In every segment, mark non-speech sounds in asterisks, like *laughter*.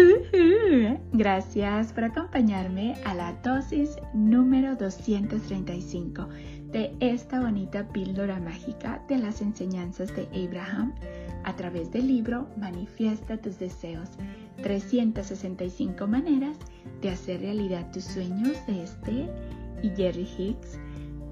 *laughs* Gracias por acompañarme a la dosis número 235 de esta bonita píldora mágica de las enseñanzas de Abraham a través del libro Manifiesta tus deseos, 365 maneras de hacer realidad tus sueños de este y Jerry Hicks.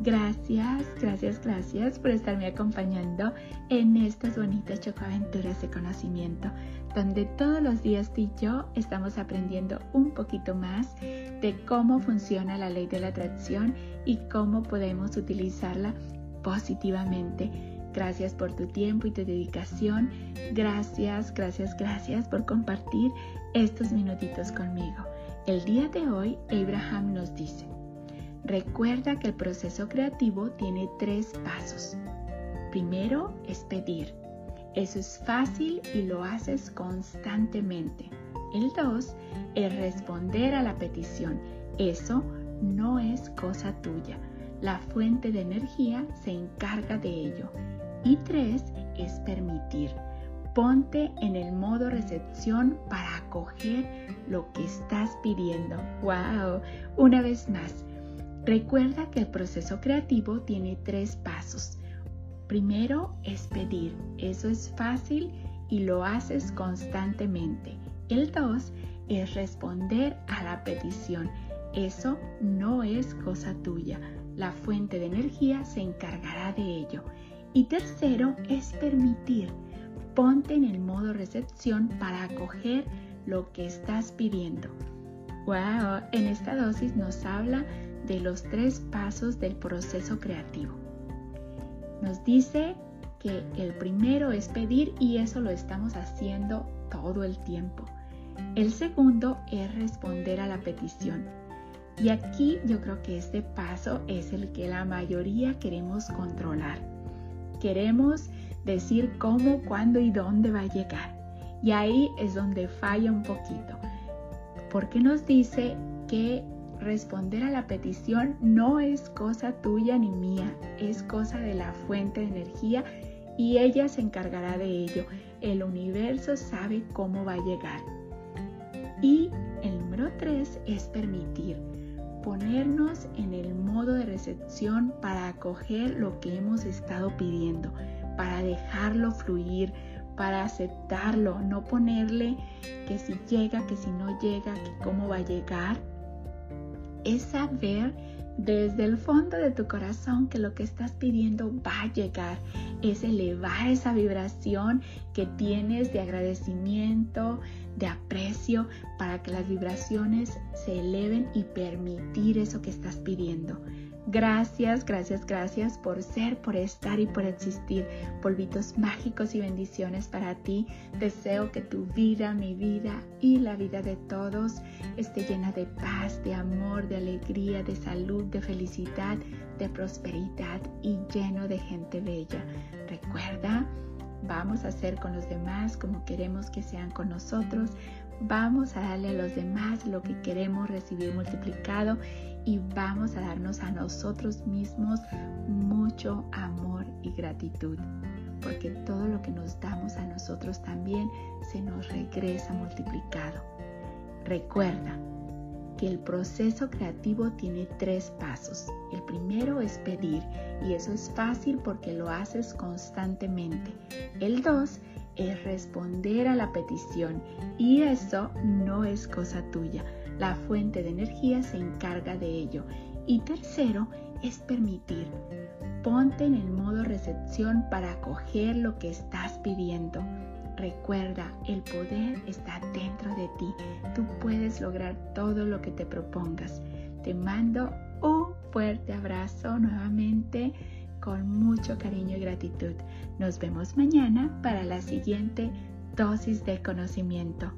Gracias, gracias, gracias por estarme acompañando en estas bonitas chocoaventuras de conocimiento donde todos los días tú y yo estamos aprendiendo un poquito más de cómo funciona la ley de la atracción y cómo podemos utilizarla positivamente. Gracias por tu tiempo y tu dedicación. Gracias, gracias, gracias por compartir estos minutitos conmigo. El día de hoy, Abraham nos dice, recuerda que el proceso creativo tiene tres pasos. Primero es pedir. Eso es fácil y lo haces constantemente. El 2 es responder a la petición. Eso no es cosa tuya. La fuente de energía se encarga de ello. Y 3 es permitir. Ponte en el modo recepción para acoger lo que estás pidiendo. ¡Wow! Una vez más, recuerda que el proceso creativo tiene tres pasos. Primero es pedir, eso es fácil y lo haces constantemente. El dos es responder a la petición, eso no es cosa tuya, la fuente de energía se encargará de ello. Y tercero es permitir, ponte en el modo recepción para acoger lo que estás pidiendo. Wow, en esta dosis nos habla de los tres pasos del proceso creativo. Nos dice que el primero es pedir y eso lo estamos haciendo todo el tiempo. El segundo es responder a la petición. Y aquí yo creo que este paso es el que la mayoría queremos controlar. Queremos decir cómo, cuándo y dónde va a llegar. Y ahí es donde falla un poquito. Porque nos dice que responder a la petición no es cosa tuya ni mía, es cosa de la fuente de energía y ella se encargará de ello. El universo sabe cómo va a llegar. Y el número tres es permitir, ponernos en el modo de recepción para acoger lo que hemos estado pidiendo, para dejarlo fluir, para aceptarlo, no ponerle que si llega, que si no llega, que cómo va a llegar, es saber desde el fondo de tu corazón que lo que estás pidiendo va a llegar. Es elevar esa vibración que tienes de agradecimiento, de aprecio, para que las vibraciones se eleven y permitir eso que estás pidiendo. Gracias, gracias, gracias por ser, por estar y por existir. Polvitos mágicos y bendiciones para ti. Deseo que tu vida, mi vida y la vida de todos esté llena de paz, de amor, de alegría, de salud, de felicidad, de prosperidad y lleno de gente bella. Recuerda, vamos a ser con los demás como queremos que sean con nosotros. Vamos a darle a los demás lo que queremos recibir multiplicado y vamos a darnos a nosotros mismos mucho amor y gratitud, porque todo lo que nos damos a nosotros también se nos regresa multiplicado. Recuerda que el proceso creativo tiene tres pasos. El primero es pedir y eso es fácil porque lo haces constantemente. El dos es responder a la petición y eso no es cosa tuya la fuente de energía se encarga de ello. Y tercero es permitir. Ponte en el modo recepción para acoger lo que estás pidiendo. Recuerda, el poder está dentro de ti. Tú puedes lograr todo lo que te propongas. Te mando un fuerte abrazo nuevamente con mucho cariño y gratitud. Nos vemos mañana para la siguiente dosis de conocimiento.